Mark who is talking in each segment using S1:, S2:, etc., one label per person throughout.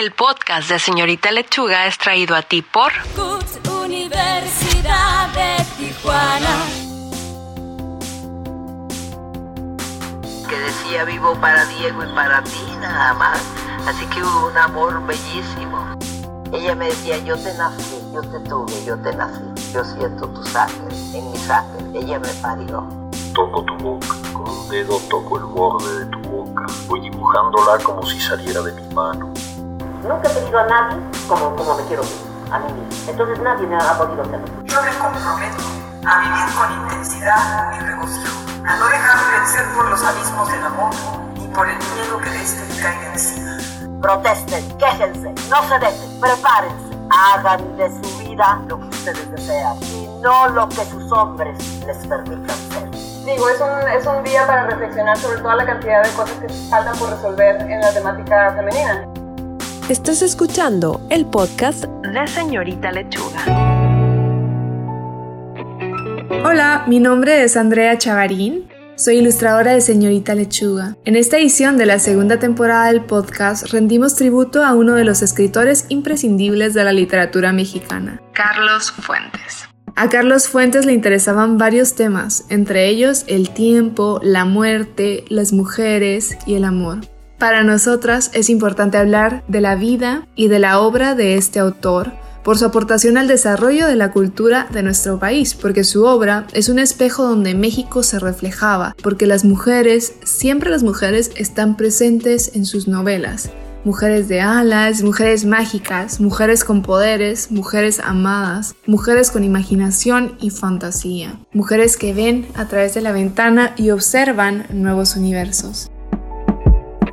S1: El podcast de Señorita Lechuga es traído a ti por
S2: Universidad de Tijuana.
S3: que decía vivo para Diego y para ti nada más. Así que hubo un amor bellísimo. Ella me decía, yo te nací, yo te tuve, yo te nací. Yo siento tu sangre en mi sangre. Ella me parió.
S4: Toco tu boca, con un dedo toco el borde de tu boca. Voy dibujándola como si saliera de mi mano.
S3: Nunca he tenido a nadie como, como me quiero a mí mismo. Entonces nadie me ha podido hacerlo.
S5: Yo me comprometo a vivir con intensidad mi regocijo, a no dejarme vencer por los abismos del amor ni por el miedo que de este me caiga encima.
S3: Protesten, quéjense, no se dejen, prepárense. Hagan de su vida lo que ustedes desean y no lo que sus hombres les permitan ser.
S6: Digo, es un, es un día para reflexionar sobre toda la cantidad de cosas que faltan por resolver en la temática femenina.
S1: Estás escuchando el podcast de Señorita Lechuga.
S7: Hola, mi nombre es Andrea Chavarín. Soy ilustradora de Señorita Lechuga. En esta edición de la segunda temporada del podcast rendimos tributo a uno de los escritores imprescindibles de la literatura mexicana, Carlos Fuentes. A Carlos Fuentes le interesaban varios temas, entre ellos el tiempo, la muerte, las mujeres y el amor. Para nosotras es importante hablar de la vida y de la obra de este autor, por su aportación al desarrollo de la cultura de nuestro país, porque su obra es un espejo donde México se reflejaba, porque las mujeres, siempre las mujeres, están presentes en sus novelas. Mujeres de alas, mujeres mágicas, mujeres con poderes, mujeres amadas, mujeres con imaginación y fantasía, mujeres que ven a través de la ventana y observan nuevos universos.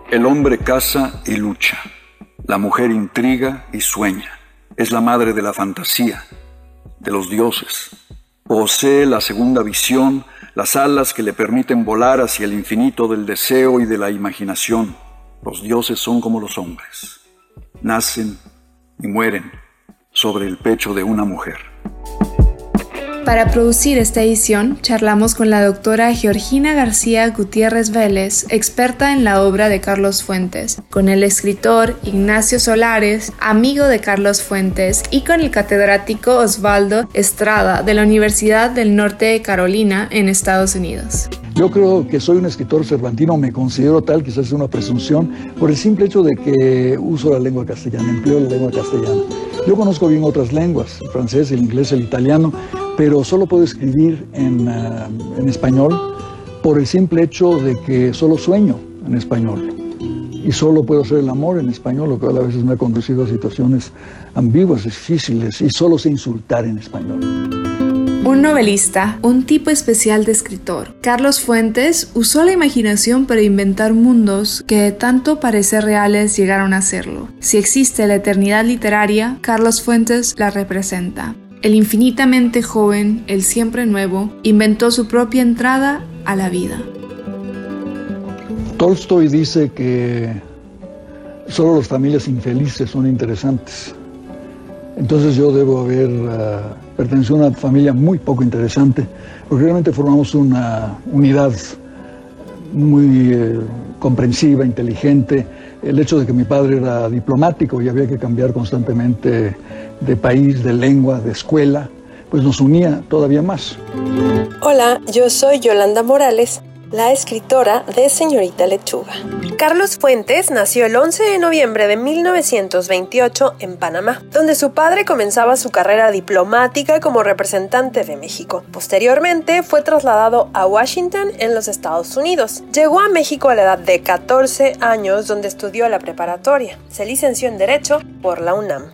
S8: El hombre caza y lucha. La mujer intriga y sueña. Es la madre de la fantasía, de los dioses. Posee la segunda visión, las alas que le permiten volar hacia el infinito del deseo y de la imaginación. Los dioses son como los hombres. Nacen y mueren sobre el pecho de una mujer.
S7: Para producir esta edición, charlamos con la doctora Georgina García Gutiérrez Vélez, experta en la obra de Carlos Fuentes, con el escritor Ignacio Solares, amigo de Carlos Fuentes, y con el catedrático Osvaldo Estrada de la Universidad del Norte de Carolina en Estados Unidos.
S9: Yo creo que soy un escritor cervantino, me considero tal, quizás es una presunción, por el simple hecho de que uso la lengua castellana, empleo la lengua castellana. Yo conozco bien otras lenguas, el francés, el inglés, el italiano, pero solo puedo escribir en, uh, en español por el simple hecho de que solo sueño en español y solo puedo hacer el amor en español, lo cual a veces me ha conducido a situaciones ambiguas, difíciles, y solo sé insultar en español.
S7: Un novelista, un tipo especial de escritor. Carlos Fuentes usó la imaginación para inventar mundos que de tanto parecer reales llegaron a serlo. Si existe la eternidad literaria, Carlos Fuentes la representa. El infinitamente joven, el siempre nuevo, inventó su propia entrada a la vida.
S9: Tolstoy dice que solo las familias infelices son interesantes. Entonces yo debo haber uh, pertenecido a una familia muy poco interesante, porque realmente formamos una unidad muy eh, comprensiva, inteligente. El hecho de que mi padre era diplomático y había que cambiar constantemente de país, de lengua, de escuela, pues nos unía todavía más.
S1: Hola, yo soy Yolanda Morales la escritora de Señorita Lechuga. Carlos Fuentes nació el 11 de noviembre de 1928 en Panamá, donde su padre comenzaba su carrera diplomática como representante de México. Posteriormente fue trasladado a Washington en los Estados Unidos. Llegó a México a la edad de 14 años donde estudió la preparatoria. Se licenció en Derecho por la UNAM.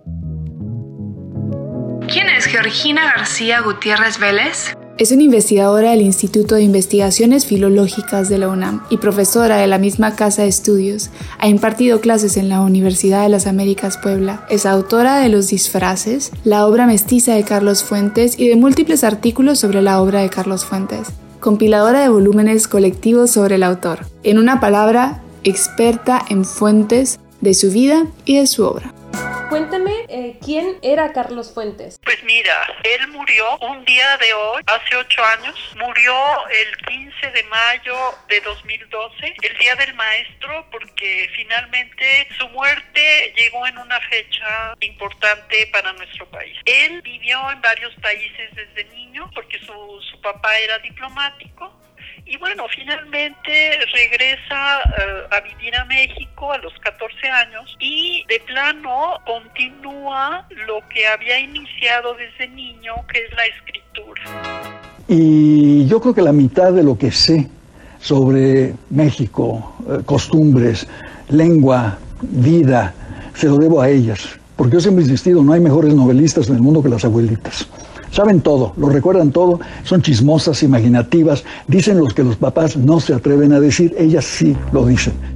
S7: ¿Quién es Georgina García Gutiérrez Vélez? Es una investigadora del Instituto de Investigaciones Filológicas de la UNAM y profesora de la misma casa de estudios. Ha impartido clases en la Universidad de las Américas Puebla. Es autora de Los disfraces, la obra mestiza de Carlos Fuentes y de múltiples artículos sobre la obra de Carlos Fuentes. Compiladora de volúmenes colectivos sobre el autor. En una palabra, experta en fuentes de su vida y de su obra.
S1: Cuénteme eh, quién era Carlos Fuentes.
S10: Pues mira, él murió un día de hoy, hace ocho años. Murió el 15 de mayo de 2012, el Día del Maestro, porque finalmente su muerte llegó en una fecha importante para nuestro país. Él vivió en varios países desde niño porque su, su papá era diplomático y bueno, finalmente regresa eh, a vivir a México a los 14 años y de plano continúa lo que había iniciado desde niño, que es la escritura.
S9: Y yo creo que la mitad de lo que sé sobre México, eh, costumbres, lengua, vida, se lo debo a ellas. Porque yo siempre he insistido, no hay mejores novelistas en el mundo que las abuelitas. Saben todo, lo recuerdan todo, son chismosas, imaginativas, dicen los que los papás no se atreven a decir, ellas sí lo dicen.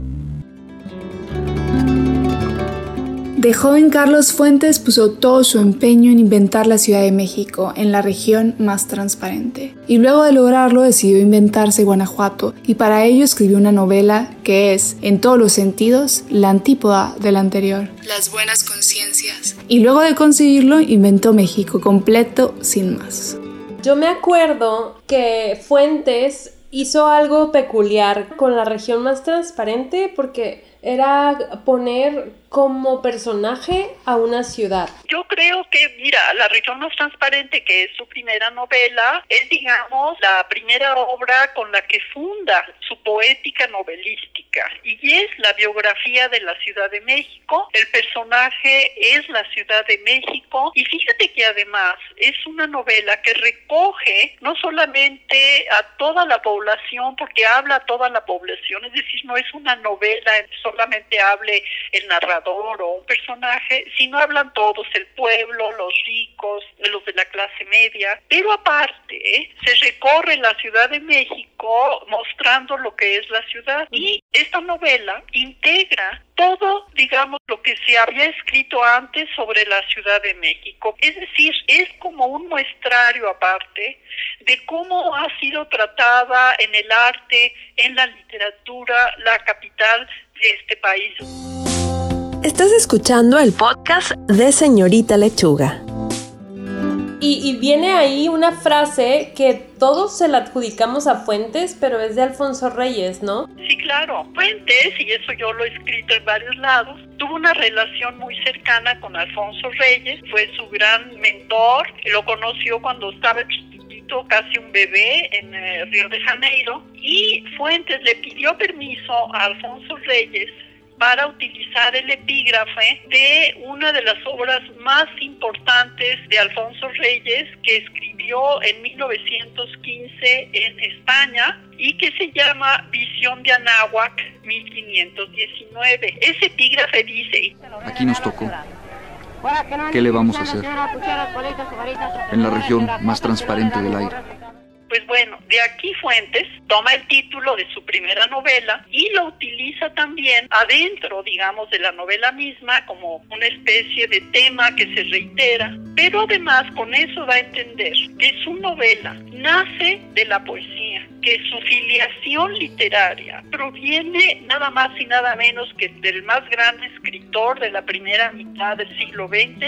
S7: De joven Carlos Fuentes puso todo su empeño en inventar la Ciudad de México en la región más transparente. Y luego de lograrlo decidió inventarse Guanajuato y para ello escribió una novela que es, en todos los sentidos, la antípoda de la anterior. Las buenas conciencias. Y luego de conseguirlo inventó México completo sin más.
S1: Yo me acuerdo que Fuentes hizo algo peculiar con la región más transparente porque era poner como personaje a una ciudad.
S10: Yo creo que, mira, La región más transparente, que es su primera novela, es, digamos, la primera obra con la que funda su poética novelística y es la biografía de la Ciudad de México. El personaje es la Ciudad de México y fíjate que además es una novela que recoge no solamente a toda la población, porque habla a toda la población, es decir, no es una novela solamente hable el narrador o un personaje, sino hablan todos, el pueblo, los ricos, los de la clase media, pero aparte ¿eh? se recorre la Ciudad de México mostrando lo que es la ciudad y esta novela integra todo, digamos, lo que se había escrito antes sobre la Ciudad de México. Es decir, es como un muestrario aparte de cómo ha sido tratada en el arte, en la literatura, la capital de este país.
S1: Estás escuchando el podcast de Señorita Lechuga. Y, viene ahí una frase que todos se la adjudicamos a Fuentes, pero es de Alfonso Reyes, ¿no?
S10: Sí, claro. Fuentes, y eso yo lo he escrito en varios lados, tuvo una relación muy cercana con Alfonso Reyes, fue su gran mentor, lo conoció cuando estaba chiquitito, casi un bebé, en eh, Río de Janeiro, y Fuentes le pidió permiso a Alfonso Reyes para utilizar el epígrafe de una de las obras más importantes de Alfonso Reyes que escribió en 1915 en España y que se llama Visión de Anáhuac 1519. Ese epígrafe dice...
S8: Aquí nos tocó. ¿Qué le vamos a hacer? En la región más transparente del aire.
S10: Pues bueno, de aquí Fuentes toma el título de su primera novela y lo utiliza también adentro, digamos, de la novela misma como una especie de tema que se reitera, pero además con eso da a entender que su novela nace de la poesía, que su filiación literaria proviene nada más y nada menos que del más gran escritor de la primera mitad del siglo XX,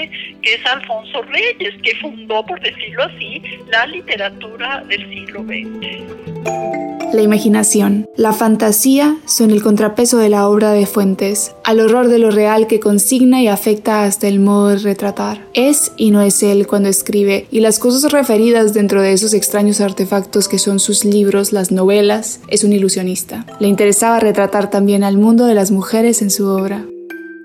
S10: que es Alfonso Reyes, que fundó, por decirlo así, la literatura del siglo XX.
S7: La imaginación, la fantasía son el contrapeso de la obra de Fuentes, al horror de lo real que consigna y afecta hasta el modo de retratar. Es y no es él cuando escribe, y las cosas referidas dentro de esos extraños artefactos que son sus libros, las novelas, es un ilusionista. Le interesaba retratar también al mundo de las mujeres en su obra.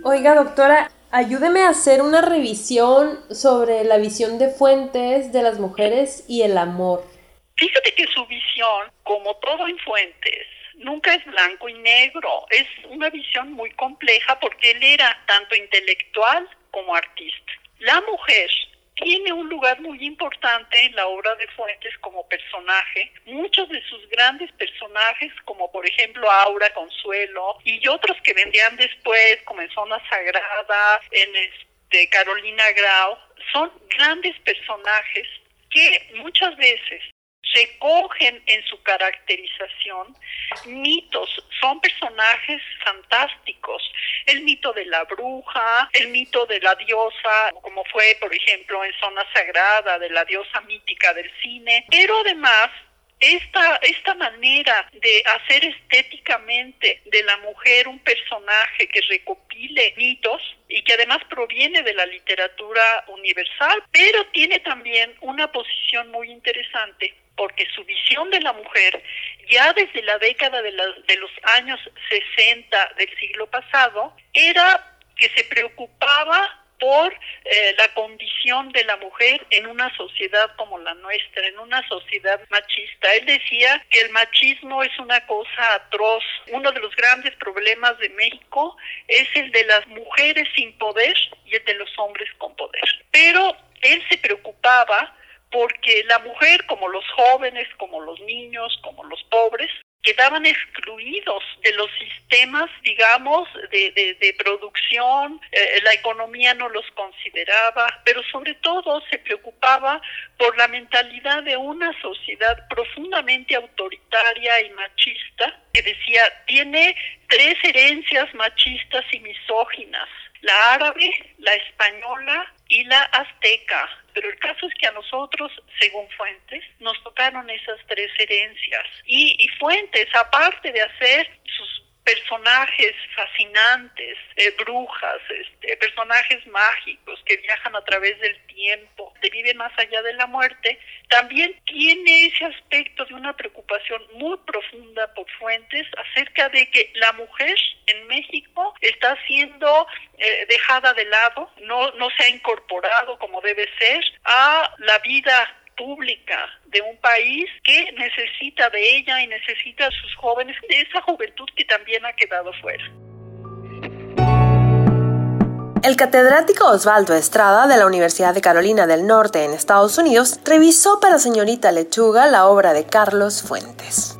S1: Oiga, doctora, ayúdeme a hacer una revisión sobre la visión de Fuentes de las mujeres y el amor.
S10: Fíjate que su visión, como todo en Fuentes, nunca es blanco y negro. Es una visión muy compleja porque él era tanto intelectual como artista. La mujer tiene un lugar muy importante en la obra de Fuentes como personaje. Muchos de sus grandes personajes, como por ejemplo Aura Consuelo y otros que vendrían después, como en Zona Sagrada, en este, Carolina Grau, son grandes personajes que muchas veces recogen en su caracterización mitos, son personajes fantásticos. El mito de la bruja, el mito de la diosa, como fue, por ejemplo, en Zona Sagrada, de la diosa mítica del cine, pero además esta, esta manera de hacer estéticamente de la mujer un personaje que recopile mitos y que además proviene de la literatura universal, pero tiene también una posición muy interesante porque su visión de la mujer ya desde la década de, de los años 60 del siglo pasado era que se preocupaba por eh, la condición de la mujer en una sociedad como la nuestra, en una sociedad machista. Él decía que el machismo es una cosa atroz. Uno de los grandes problemas de México es el de las mujeres sin poder y el de los hombres con poder. Pero él se preocupaba porque la mujer, como los jóvenes, como los niños, como los pobres, quedaban excluidos de los sistemas, digamos, de, producción, eh, la economía no los consideraba, pero sobre todo se preocupaba por la mentalidad de una sociedad profundamente autoritaria y machista, que decía, tiene tres herencias machistas y misóginas, la árabe, la española y la azteca. Pero el caso es que a nosotros, según Fuentes, nos tocaron esas tres herencias. Y, y Fuentes, aparte de hacer sus personajes fascinantes, eh, brujas, este, personajes mágicos que viajan a través del tiempo, que viven más allá de la muerte, también tiene ese aspecto de una preocupación muy profunda por Fuentes acerca de que la mujer en México está siendo eh, dejada de lado, no, no se ha incorporado como debe ser a la vida pública de un país que necesita de ella y necesita a sus jóvenes, de esa juventud que también ha quedado fuera.
S1: El catedrático Osvaldo Estrada de la Universidad de Carolina del Norte en Estados Unidos revisó para señorita Lechuga la obra de Carlos Fuentes.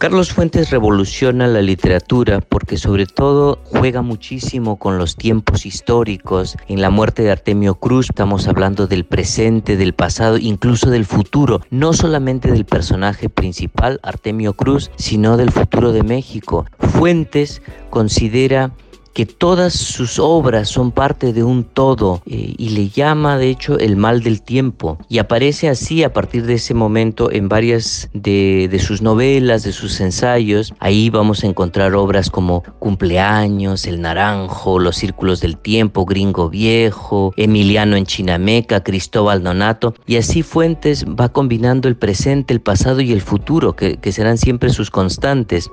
S11: Carlos Fuentes revoluciona la literatura porque sobre todo juega muchísimo con los tiempos históricos. En la muerte de Artemio Cruz estamos hablando del presente, del pasado, incluso del futuro, no solamente del personaje principal, Artemio Cruz, sino del futuro de México. Fuentes considera que todas sus obras son parte de un todo eh, y le llama de hecho el mal del tiempo y aparece así a partir de ese momento en varias de, sus novelas, de sus ensayos. Ahí vamos a encontrar obras como Cumpleaños, El Naranjo, Los Círculos del Tiempo, Gringo Viejo, Emiliano en Chinameca, Cristóbal Donato y así Fuentes va combinando el presente, el pasado y el futuro que serán siempre sus constantes.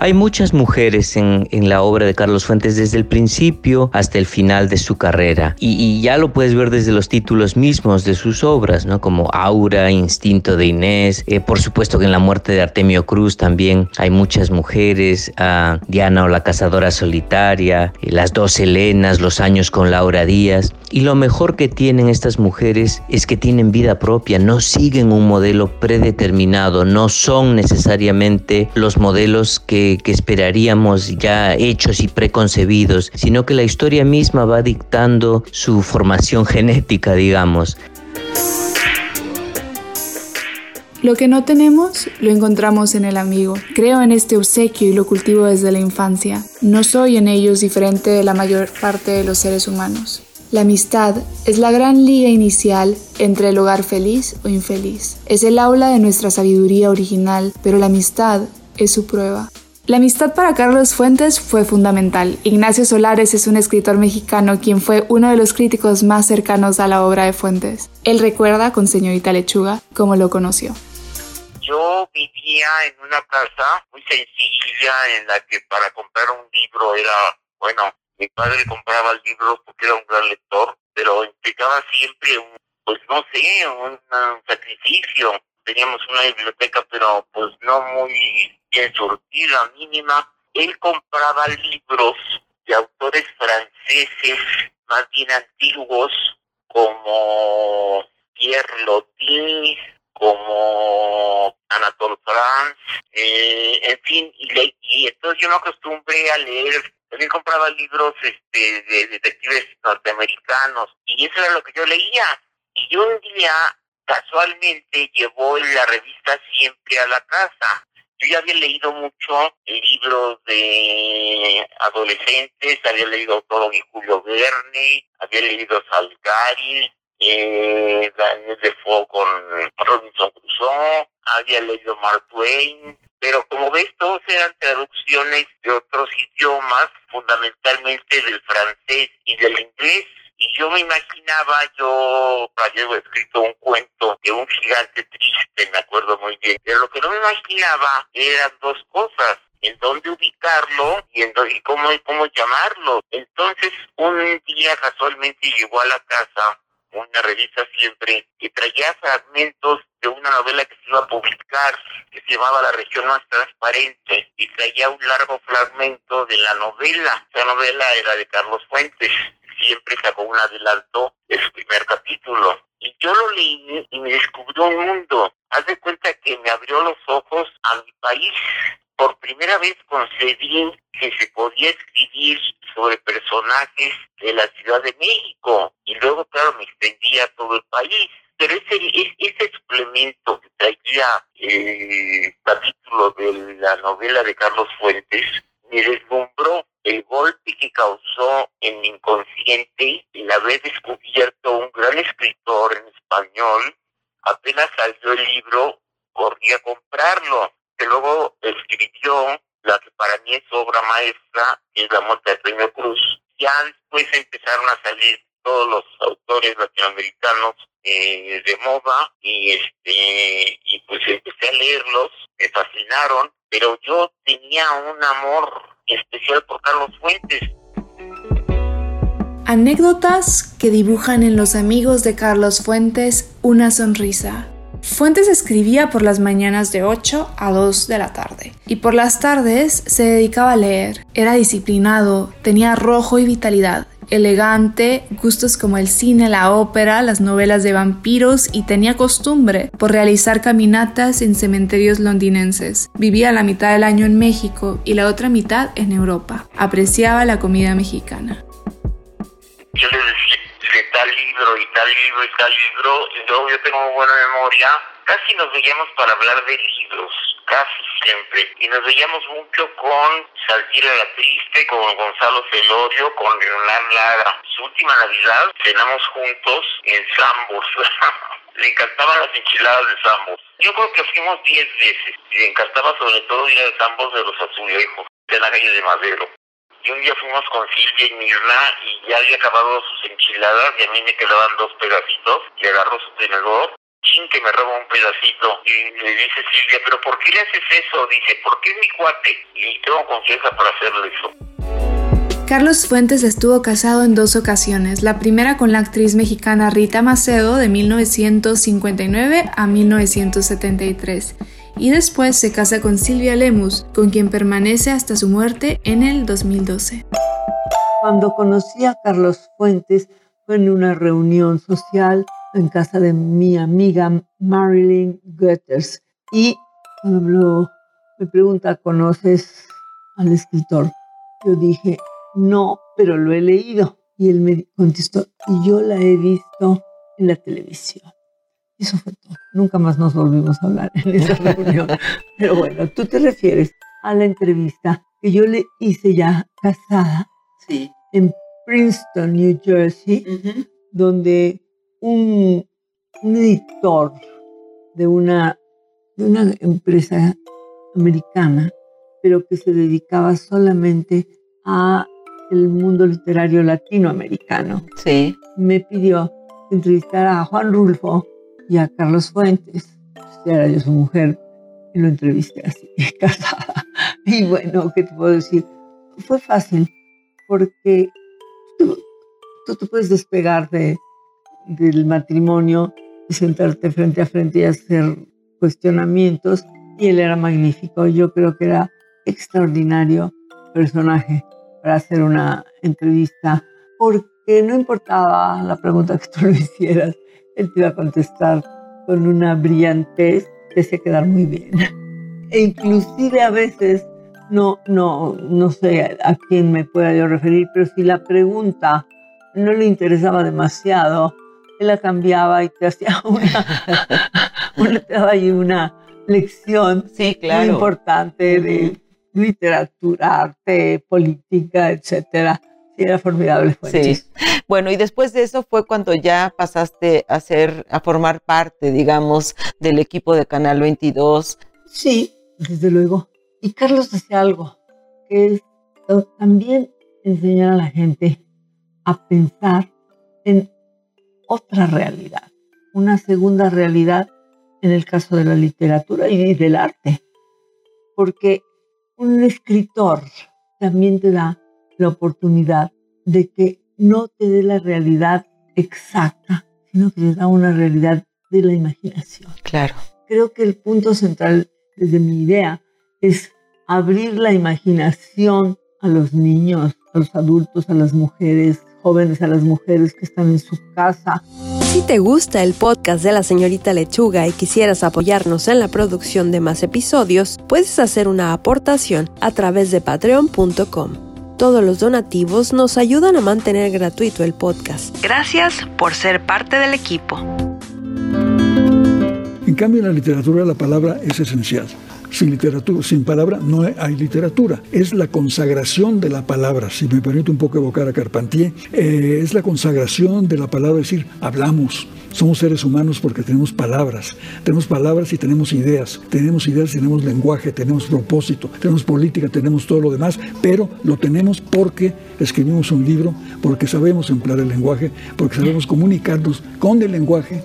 S11: Hay muchas mujeres en, en, la obra de Carlos Fuentes desde el principio hasta el final de su carrera y, ya lo puedes ver desde los títulos mismos de sus obras, ¿no? Como Aura, Instinto de Inés, eh, por supuesto que en la muerte de Artemio Cruz también hay muchas mujeres, uh, Diana o la cazadora solitaria, eh, las dos Helenas, Los años con Laura Díaz y lo mejor que tienen estas mujeres es que tienen vida propia, no siguen un modelo predeterminado, no son necesariamente los modelos que que, esperaríamos ya hechos y preconcebidos, sino que la historia misma va dictando su formación genética, digamos.
S7: Lo que no tenemos, lo encontramos en el amigo. Creo en este obsequio y lo cultivo desde la infancia. No soy en ellos diferente de la mayor parte de los seres humanos. La amistad es la gran liga inicial entre el hogar feliz o infeliz. Es el aula de nuestra sabiduría original, pero la amistad es su prueba. La amistad para Carlos Fuentes fue fundamental. Ignacio Solares es un escritor mexicano quien fue uno de los críticos más cercanos a la obra de Fuentes. Él recuerda con señorita Lechuga cómo lo conoció.
S12: Yo vivía en una casa muy sencilla en la que para comprar un libro era, bueno, mi padre compraba libros porque era un gran lector, pero implicaba siempre un, pues no sé, un sacrificio. Teníamos una biblioteca, pero pues no muy bien surtida, mínima, él compraba libros de autores franceses más bien antiguos como Pierre Loti, como Anatole France, eh, en fin, y, y, entonces yo me acostumbré a leer, también compraba libros este, de detectives norteamericanos, y eso era lo que yo leía. Y un día casualmente llevó la revista siempre a la casa. Yo ya había leído mucho libros de adolescentes, había leído Autólogo y Julio Verne, había leído Salgari, eh, Daniel Defoe con Robinson Crusoe, había leído Mark Twain, pero como ves, todos eran traducciones de otros idiomas, fundamentalmente del francés y del inglés. Y yo me imaginaba, yo había escrito un cuento de un gigante triste, me acuerdo muy bien, pero lo que no me imaginaba eran dos cosas en dónde ubicarlo y, en y cómo, cómo llamarlo. Entonces, un día casualmente llegó a la casa una revista siempre que traía fragmentos de una novela que se iba a publicar, que se llamaba La región más transparente, y traía un largo fragmento de la novela. Esa novela era de Carlos Fuentes, siempre sacó un adelanto de su primer capítulo. Y yo lo leí y me descubrió un mundo. Haz de cuenta que me abrió los ojos a mi país. Por primera vez concedí que se podía escribir sobre personajes de la Ciudad de México. Y luego, claro, me extendía a todo el país. Pero ese, ese suplemento que traía el capítulo de la novela de Carlos Fuentes me deslumbró el golpe que causó en mi inconsciente el haber descubierto un gran escritor en español. Apenas salió el libro, corrí a comprarlo, que luego escribió la que para mí es obra maestra, es La muerte de Premio Cruz. Ya después empezaron a salir todos los autores latinoamericanos eh, de moda y este y pues empecé a leerlos, me fascinaron, pero yo tenía un amor especial por Carlos Fuentes.
S7: Anécdotas que dibujan en los amigos de Carlos Fuentes una sonrisa. Fuentes escribía por las mañanas de 8 a 2 de la tarde y por las tardes se dedicaba a leer. Era disciplinado, tenía rojo y vitalidad, elegante, gustos como el cine, la ópera, las novelas de vampiros y tenía costumbre por realizar caminatas en cementerios londinenses. Vivía la mitad del año en México y la otra mitad en Europa. Apreciaba la comida mexicana.
S12: Yo le decía de tal libro y tal libro y tal libro, y luego yo tengo buena memoria, casi nos veíamos para hablar de libros, casi siempre. Y nos veíamos mucho con Saltira la Triste, con Gonzalo Celorio, con Leonardo Lara. Su última Navidad cenamos juntos en Zambos. Le encantaban las enchiladas de Zambos. Yo creo que fuimos 10 veces. Le encantaba sobre todo ir a Zambos de los Azulejos, de la calle de Madero. Y un día fuimos con Silvia y Mirna y ya había acabado sus enchiladas y a mí me quedaban dos pedacitos y agarró su tenedor chin que me roba un pedacito y le dice Silvia, pero ¿por qué le haces eso? Dice, porque es mi cuate y tengo confianza para hacerle eso.
S7: Carlos Fuentes estuvo casado en dos ocasiones, la primera con la actriz mexicana Rita Macedo de 1959 a 1973 y después se casa con Silvia Lemus, con quien permanece hasta su muerte en el 2012.
S13: Cuando conocí a Carlos Fuentes fue en una reunión social en casa de mi amiga Marilyn Goethers y cuando me pregunta, ¿conoces al escritor? Yo dije, no, pero lo he leído. Y él me contestó, y yo la he visto en la televisión. Eso fue todo. Nunca más nos volvimos a hablar en esa reunión. Pero bueno, tú te refieres a la entrevista que yo le hice ya casada
S3: sí.
S13: en Princeton, New Jersey, donde un, un, editor de una, de una empresa americana, pero que se dedicaba solamente a el mundo literario latinoamericano,
S3: sí.
S13: me pidió entrevistar a Juan Rulfo, y a Carlos Fuentes. Pues era yo su mujer y lo entrevisté así, casada. Y bueno, ¿qué te puedo decir? Fue fácil porque tú, tú te puedes despegar de, del matrimonio y sentarte frente a frente y hacer cuestionamientos. Y él era magnífico. Yo creo que era extraordinario personaje para hacer una entrevista porque no importaba la pregunta que tú le hicieras, él te iba a contestar con una brillantez que se quedar muy bien. E inclusive a veces, no, no, no sé a quién me pueda yo referir, pero si la pregunta no le interesaba demasiado, la cambiaba y te hacía una, una te daba ahí una lección
S14: sí, claro.
S13: muy importante de literatura, arte, política, etcétera. Sí, era formidable.
S14: Sí. Bueno, y después de eso fue cuando ya pasaste a ser, a formar parte, digamos, del equipo de Canal 22.
S13: Sí, desde luego. Y Carlos decía algo, que es también enseñar a la gente a pensar en otra realidad, una segunda realidad en el caso de la literatura y del arte. Porque un escritor también te da la oportunidad de que no te dé la realidad exacta, sino que te da una realidad de la imaginación.
S14: Claro.
S13: Creo que el punto central desde mi idea es abrir la imaginación a los niños, a los adultos, a las mujeres jóvenes, a las mujeres que están en su casa.
S1: Si te gusta el podcast de la señorita Lechuga y quisieras apoyarnos en la producción de más episodios, puedes hacer una aportación a través de patreon.com. Todos los donativos nos ayudan a mantener gratuito el podcast. Gracias por ser parte del equipo.
S9: En cambio, en la literatura la palabra es esencial. Sin literatura, sin palabra no hay literatura. Es la consagración de la palabra. Si me permite un poco evocar a Carpentier, eh, es la consagración de la palabra, es decir, hablamos. Somos seres humanos porque tenemos palabras. Tenemos palabras y tenemos ideas. Tenemos ideas, tenemos lenguaje, tenemos propósito, tenemos política, tenemos todo lo demás, pero lo tenemos porque escribimos un libro, porque sabemos emplear el lenguaje, porque sabemos comunicarnos con el lenguaje,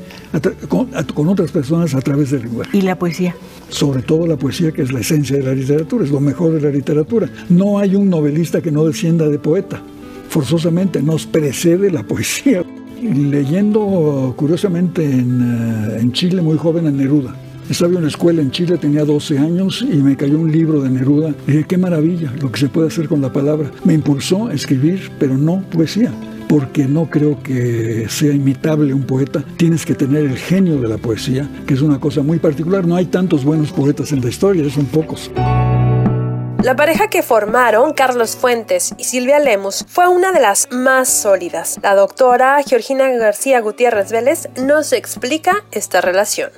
S9: con, con otras personas a través del lenguaje.
S14: ¿Y la poesía?
S9: Sobre todo la poesía, que es la esencia de la literatura, es lo mejor de la literatura. No hay un novelista que no descienda de poeta. Forzosamente nos precede la poesía leyendo curiosamente en, en, Chile muy joven a Neruda. Estaba en una escuela en Chile, tenía 12 años y me cayó un libro de Neruda. Y dije, qué maravilla lo que se puede hacer con la palabra. Me impulsó a escribir, pero no poesía porque no creo que sea imitable un poeta. Tienes que tener el genio de la poesía, que es una cosa muy particular. No hay tantos buenos poetas en la historia, son pocos.
S1: La pareja que formaron, Carlos Fuentes y Silvia Lemus, fue una de las más sólidas. La doctora Georgina García Gutiérrez Vélez nos explica esta relación.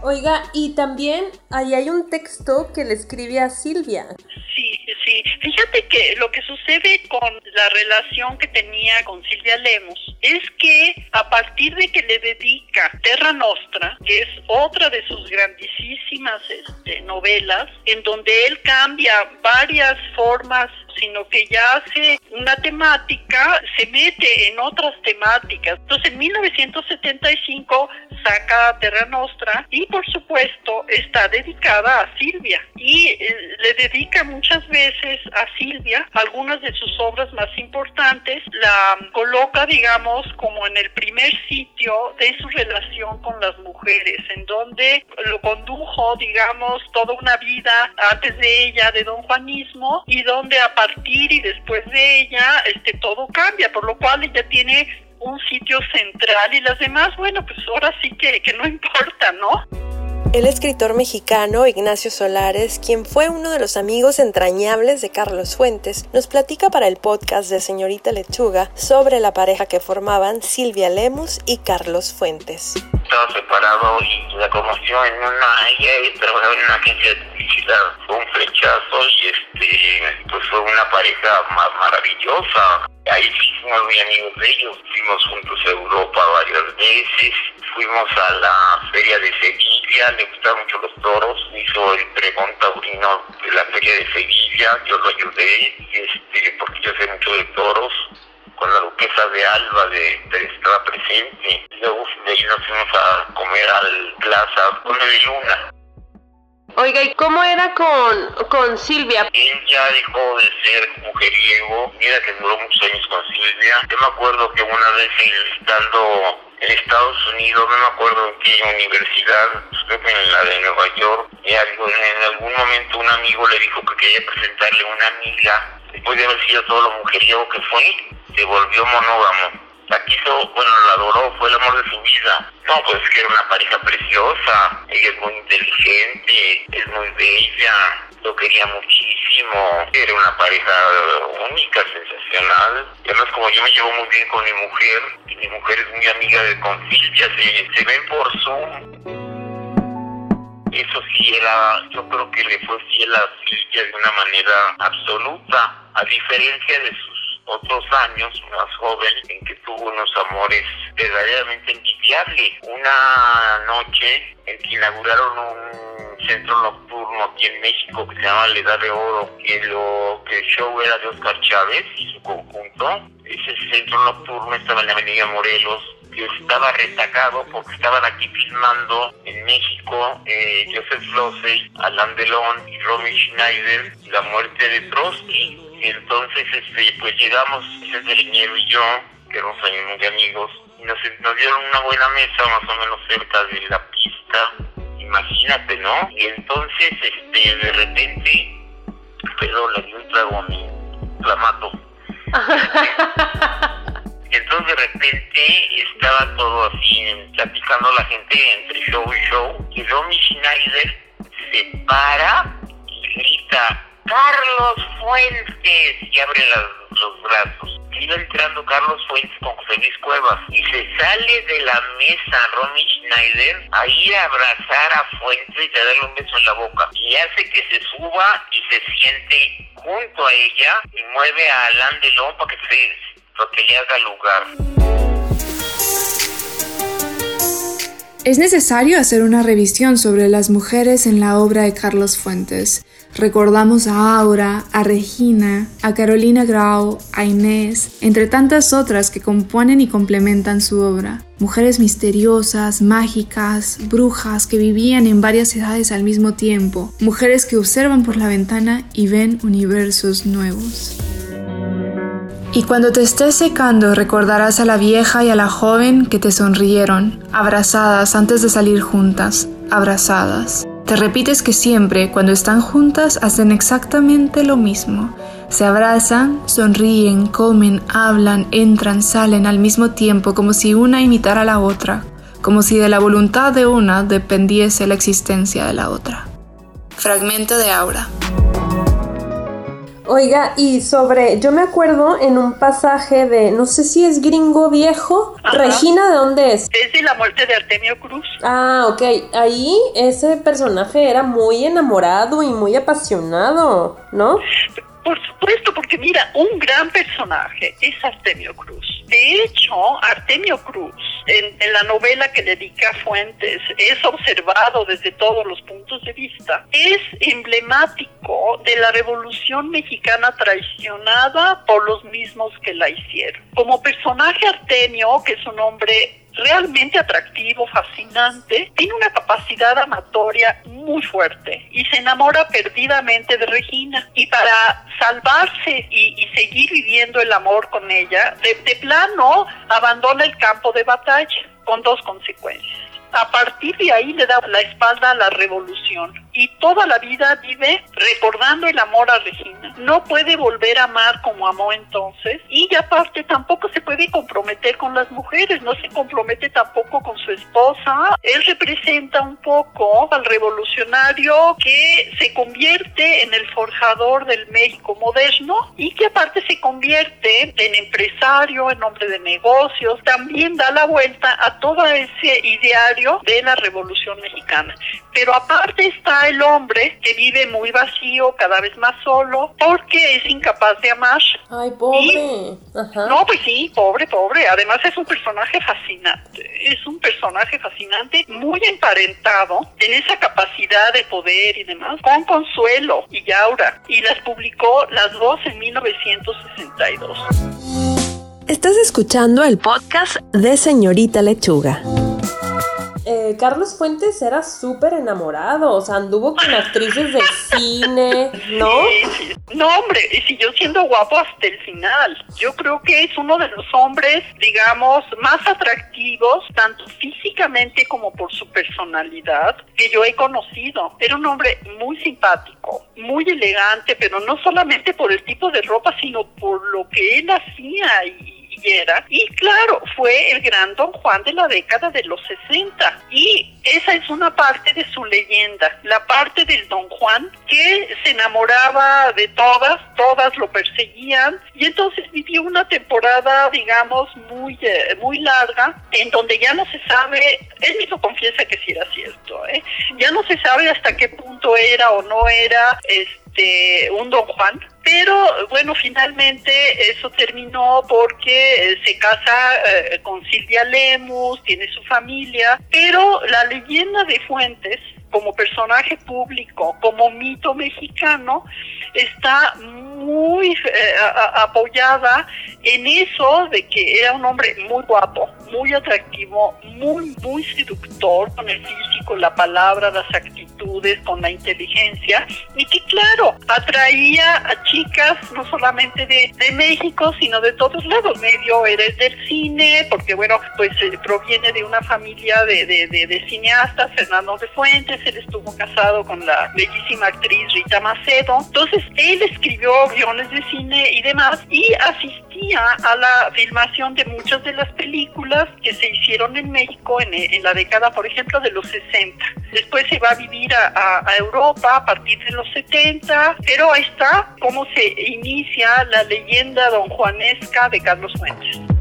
S15: Oiga, y también ahí hay un texto que le escribe a Silvia.
S10: Sí, sí. Fíjate que lo que sucede con la relación que tenía con Silvia Lemus es que a partir de que le dedica Terra Nostra, que es otra de sus grandísimas este, novelas, en donde él cambia varias formas sino que ya hace una temática, se mete en otras temáticas. Entonces en 1975 saca Terra Nostra y por supuesto está dedicada a Silvia y eh, le dedica muchas veces a Silvia algunas de sus obras más importantes, la coloca digamos como en el primer sitio de su relación con las mujeres, en donde lo condujo digamos toda una vida antes de ella de don Juanismo y donde a y después de ella este todo cambia, por lo cual ella tiene un sitio central y las demás, bueno, pues ahora sí que, que no importa, ¿no?
S1: El escritor mexicano Ignacio Solares, quien fue uno de los amigos entrañables de Carlos Fuentes, nos platica para el podcast de Señorita Lechuga sobre la pareja que formaban Silvia Lemus y Carlos Fuentes.
S12: Estaba separado y la conoció en una, ella trabajaba en una agencia de publicidad, fue un flechazo y este, pues fue una pareja maravillosa. Ahí fuimos muy amigos de ellos, fuimos juntos a Europa varias veces, fuimos a la feria de Sevilla, le gustaban mucho los toros, hizo el pregón taurino de la feria de Sevilla, yo lo ayudé, este, porque yo sé mucho de toros, con la duquesa de Alba de, de estaba presente. Luego de ahí nos fuimos a comer al Plaza con de Luna.
S15: Oiga, ¿y cómo era con, con Silvia?
S12: Él ya dejó de ser mujeriego. Mira que duró muchos años con Silvia. Yo me acuerdo que una vez estando en Estados Unidos, no me acuerdo en qué universidad, creo que en la de Nueva York, en algún momento un amigo le dijo que quería presentarle una amiga. Después de haber sido todo lo mujeriego que fue, se volvió monógamo la quiso, bueno, la adoró, fue el amor de su vida. No, pues que era una pareja preciosa, ella es muy inteligente, es muy bella, lo quería muchísimo, era una pareja única, sensacional. Y además como yo me llevo muy bien con mi mujer, y mi mujer es muy amiga de Confilcha, se, se ven por Zoom. Eso sí era, yo creo que le fue fiel a Silvia de una manera absoluta, a diferencia de sus otros años más joven en que tuvo unos amores verdaderamente envidiables. Una noche en que inauguraron un centro nocturno aquí en México que se llama La Edad de Oro, que lo que el show era de Oscar Chávez y su conjunto. Ese centro nocturno estaba en la Avenida Morelos, que estaba retacado porque estaban aquí filmando en México eh, Joseph Losey, Alain Delon y Romy Schneider la muerte de Trotsky. Y entonces este, pues llegamos, Vicente Leñero y yo, que éramos muy amigos, y nos, nos dieron una buena mesa más o menos cerca de la pista, imagínate, ¿no? Y entonces este, de repente, pero le di un trago a mí, la mato. Entonces de repente estaba todo así, platicando la gente entre show y show, y Romy Schneider se para y grita, Carlos Fuentes, y abre los brazos. Iba entrando Carlos Fuentes con José Luis Cuevas y se sale de la mesa Romy Schneider a ir a abrazar a Fuentes y a darle un beso en la boca. Y hace que se suba y se siente junto a ella y mueve a Alain Delon para que, se, que le haga lugar.
S7: Es necesario hacer una revisión sobre las mujeres en la obra de Carlos Fuentes. Recordamos a Aura, a Regina, a Carolina Grau, a Inés, entre tantas otras que componen y complementan su obra. Mujeres misteriosas, mágicas, brujas que vivían en varias edades al mismo tiempo. Mujeres que observan por la ventana y ven universos nuevos. Y cuando te estés secando recordarás a la vieja y a la joven que te sonrieron, abrazadas antes de salir juntas, abrazadas. Te repites que siempre, cuando están juntas, hacen exactamente lo mismo. Se abrazan, sonríen, comen, hablan, entran, salen al mismo tiempo como si una imitara a la otra, como si de la voluntad de una dependiese la existencia de la otra. Fragmento de Aura.
S15: Oiga, y sobre, yo me acuerdo en un pasaje de, no sé si es gringo viejo, Regina, ¿de dónde es?
S10: Es de la muerte de Artemio Cruz.
S15: Ah, ok, ahí ese personaje era muy enamorado y muy apasionado, ¿no?
S10: Por supuesto, porque mira, un gran personaje es Artemio Cruz. De hecho, Artemio Cruz, en, en la novela que dedica Fuentes, es observado desde todos los puntos de vista. Es emblemático de la revolución mexicana traicionada por los mismos que la hicieron. Como personaje Artemio, que es un hombre realmente atractivo, fascinante, tiene una capacidad amatoria muy fuerte y se enamora perdidamente de Regina. Y para salvarse y, y seguir viviendo el amor con ella, de, de plano abandona el campo de batalla con dos consecuencias. A partir de ahí le da la espalda a la revolución y toda la vida vive recordando el amor a Regina. No puede volver a amar como amó entonces y aparte tampoco se puede comprometer con las mujeres, no se compromete tampoco con su esposa. Él representa un poco al revolucionario que se convierte en el forjador del México moderno y que aparte se convierte en empresario, en hombre de negocios. También da la vuelta a todo ese ideario de la Revolución Mexicana. Pero aparte está el hombre que vive muy vacío, cada vez más solo, porque es incapaz de amar.
S15: Ay, pobre. Ajá.
S10: No, pues sí, pobre, pobre. Además es un personaje fascinante. Es un personaje fascinante, muy emparentado en esa capacidad de poder y demás, con Consuelo y Yaura. Y las publicó las dos en 1962.
S1: Estás escuchando el podcast de Señorita Lechuga.
S15: Eh, Carlos Fuentes era súper enamorado, o sea, anduvo con actrices de cine, ¿no?
S10: No, hombre, y siguió siendo guapo hasta el final. Yo creo que es uno de los hombres, digamos, más atractivos, tanto físicamente como por su personalidad, que yo he conocido. Era un hombre muy simpático, muy elegante, pero no solamente por el tipo de ropa, sino por lo que él hacía y, y claro, fue el gran Don Juan de la década de los 60. Y esa es una parte de su leyenda, la parte del Don Juan que se enamoraba de todas, todas lo perseguían y entonces vivió una temporada, digamos, muy, eh, muy larga en donde ya no se sabe, él mismo confiesa que sí era cierto, ¿eh? ya no se sabe hasta qué punto era o no era este un Don Juan, pero bueno, finalmente eso terminó porque eh, se casa eh, con Silvia Lemus, tiene su familia, pero la leyenda de Fuentes como personaje público, como mito mexicano, está eh, apoyada en eso de que era un hombre muy guapo, muy atractivo, muy, muy seductor con el físico, la palabra, las actitudes, con la inteligencia, y que claro, atraía a chicas no solamente de, de México, sino de todos lados. Medio eres del cine, porque bueno, pues eh, proviene de una familia de, de, de, de cineastas, Fernando de Fuentes, él estuvo casado con la bellísima actriz Rita Macedo. Entonces, él escribió guiones de cine y demás, y asistía a la filmación de muchas de las películas que se hicieron en México en, en la década, por ejemplo, de los 60. Después se va a vivir a, a, a Europa a partir de los 70, pero ahí está cómo se inicia la leyenda don Juanesca de Carlos Fuentes.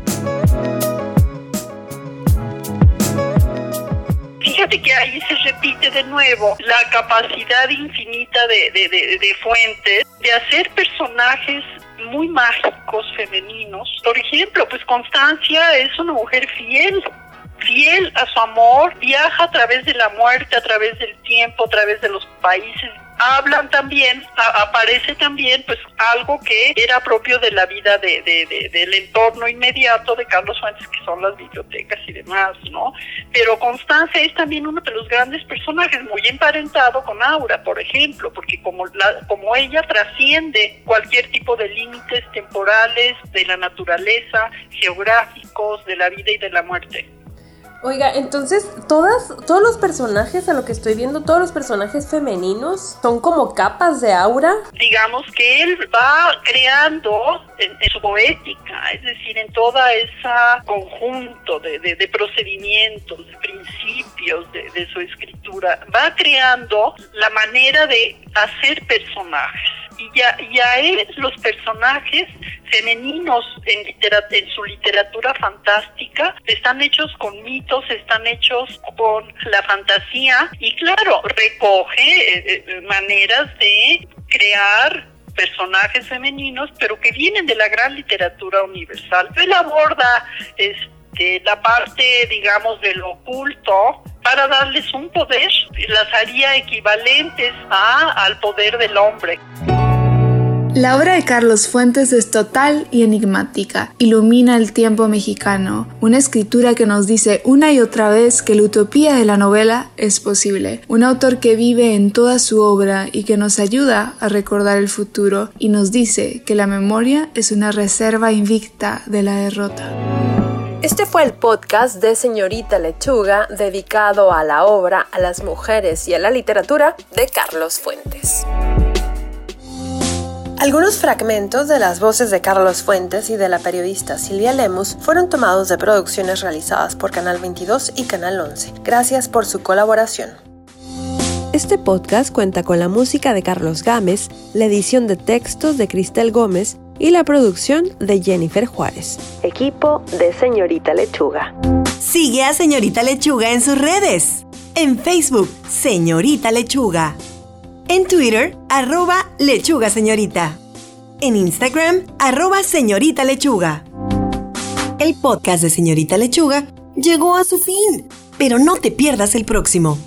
S10: Fíjate que ahí se repite de nuevo la capacidad infinita de, de, de, Fuentes de hacer personajes muy mágicos femeninos. Por ejemplo, pues Constancia es una mujer fiel, fiel a su amor, viaja a través de la muerte, a través del tiempo, a través de los países hablan también, aparece también pues algo que era propio de la vida de, de, de, del entorno inmediato de Carlos Fuentes, que son las bibliotecas y demás, ¿no? Pero Constancia es también uno de los grandes personajes, muy emparentado con Aura, por ejemplo, porque como, la, como ella trasciende cualquier tipo de límites temporales de la naturaleza, geográficos, de la vida y de la muerte.
S15: Oiga, entonces todas, todos los personajes, a lo que estoy viendo, todos los personajes femeninos son como capas de aura.
S10: Digamos que él va creando en, su poética, es decir, en toda esa conjunto de, de, de procedimientos, de principios de, de su escritura, va creando la manera de hacer personajes y ya, y a él los personajes femeninos en, en su literatura fantástica están hechos con mitos, están hechos con la fantasía y claro, recoge eh, eh, maneras de crear personajes femeninos, pero que vienen de la gran literatura universal. Él aborda este, la parte, digamos, de lo oculto para darles un poder, las haría equivalentes a, al poder del hombre.
S7: La obra de Carlos Fuentes es total y enigmática, ilumina el tiempo mexicano, una escritura que nos dice una y otra vez que la utopía de la novela es posible, un autor que vive en toda su obra y que nos ayuda a recordar el futuro y nos dice que la memoria es una reserva invicta de la derrota.
S1: Este fue el podcast de Señorita Lechuga dedicado a la obra, a las mujeres y a la literatura de Carlos Fuentes. Algunos fragmentos de las voces de Carlos Fuentes y de la periodista Silvia Lemus fueron tomados de producciones realizadas por Canal 22 y Canal 11. Gracias por su colaboración. Este podcast cuenta con la música de Carlos Gámez, la edición de textos de Cristel Gómez y la producción de Jennifer Juárez. Equipo de Señorita Lechuga.
S16: Sigue a Señorita Lechuga en sus redes. En Facebook, Señorita Lechuga. En Twitter, arroba lechuga señorita. En Instagram, arroba señorita lechuga. El podcast de Señorita Lechuga llegó a su fin, pero no te pierdas el próximo.